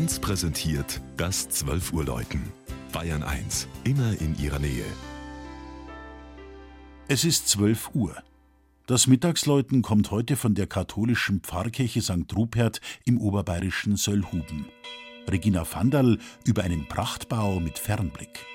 1 präsentiert das 12 Uhr Läuten. Bayern 1, immer in ihrer Nähe. Es ist 12 Uhr. Das Mittagsläuten kommt heute von der katholischen Pfarrkirche St. Rupert im oberbayerischen Söllhuben. Regina Vandal über einen Prachtbau mit Fernblick.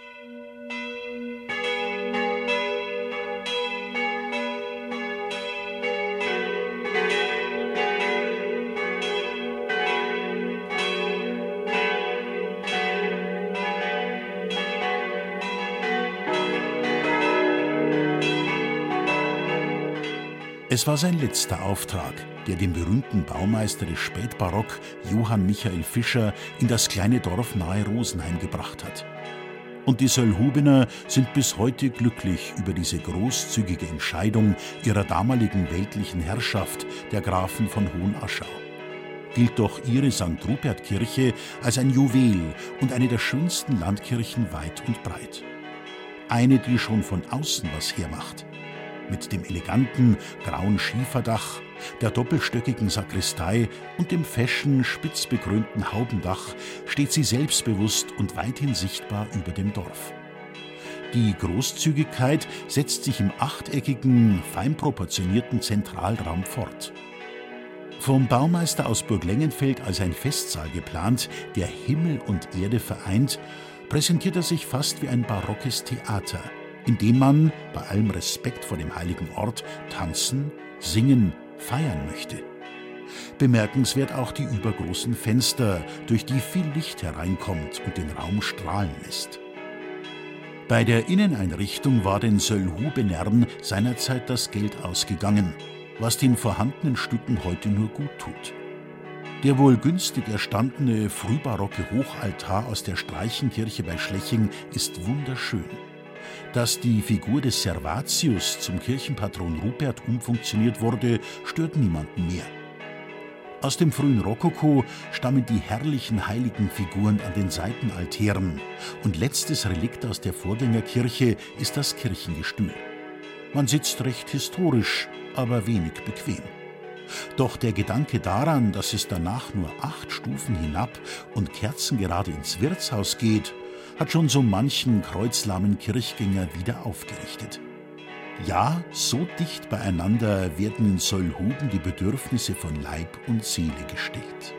Es war sein letzter Auftrag, der den berühmten Baumeister des Spätbarock Johann Michael Fischer in das kleine Dorf nahe Rosenheim gebracht hat. Und die Söllhubener sind bis heute glücklich über diese großzügige Entscheidung ihrer damaligen weltlichen Herrschaft, der Grafen von Hohenaschau. Gilt doch ihre St. Rupert-Kirche als ein Juwel und eine der schönsten Landkirchen weit und breit. Eine, die schon von außen was hermacht mit dem eleganten grauen Schieferdach, der doppelstöckigen Sakristei und dem feschen, spitzbegrünten Haubendach steht sie selbstbewusst und weithin sichtbar über dem Dorf. Die Großzügigkeit setzt sich im achteckigen, fein proportionierten Zentralraum fort. Vom Baumeister aus Burg Lengenfeld als ein Festsaal geplant, der Himmel und Erde vereint, präsentiert er sich fast wie ein barockes Theater – in dem man, bei allem Respekt vor dem heiligen Ort, tanzen, singen, feiern möchte. Bemerkenswert auch die übergroßen Fenster, durch die viel Licht hereinkommt und den Raum strahlen lässt. Bei der Inneneinrichtung war den Söllhubenern seinerzeit das Geld ausgegangen, was den vorhandenen Stücken heute nur gut tut. Der wohl günstig erstandene frühbarocke Hochaltar aus der Streichenkirche bei Schleching ist wunderschön. Dass die Figur des Servatius zum Kirchenpatron Rupert umfunktioniert wurde, stört niemanden mehr. Aus dem frühen Rokoko stammen die herrlichen heiligen Figuren an den Seitenaltären und letztes Relikt aus der Vorgängerkirche ist das Kirchengestühl. Man sitzt recht historisch, aber wenig bequem. Doch der Gedanke daran, dass es danach nur acht Stufen hinab und kerzengerade ins Wirtshaus geht, hat schon so manchen kreuzlahmen Kirchgänger wieder aufgerichtet. Ja, so dicht beieinander werden in Sollhuben die Bedürfnisse von Leib und Seele gestillt.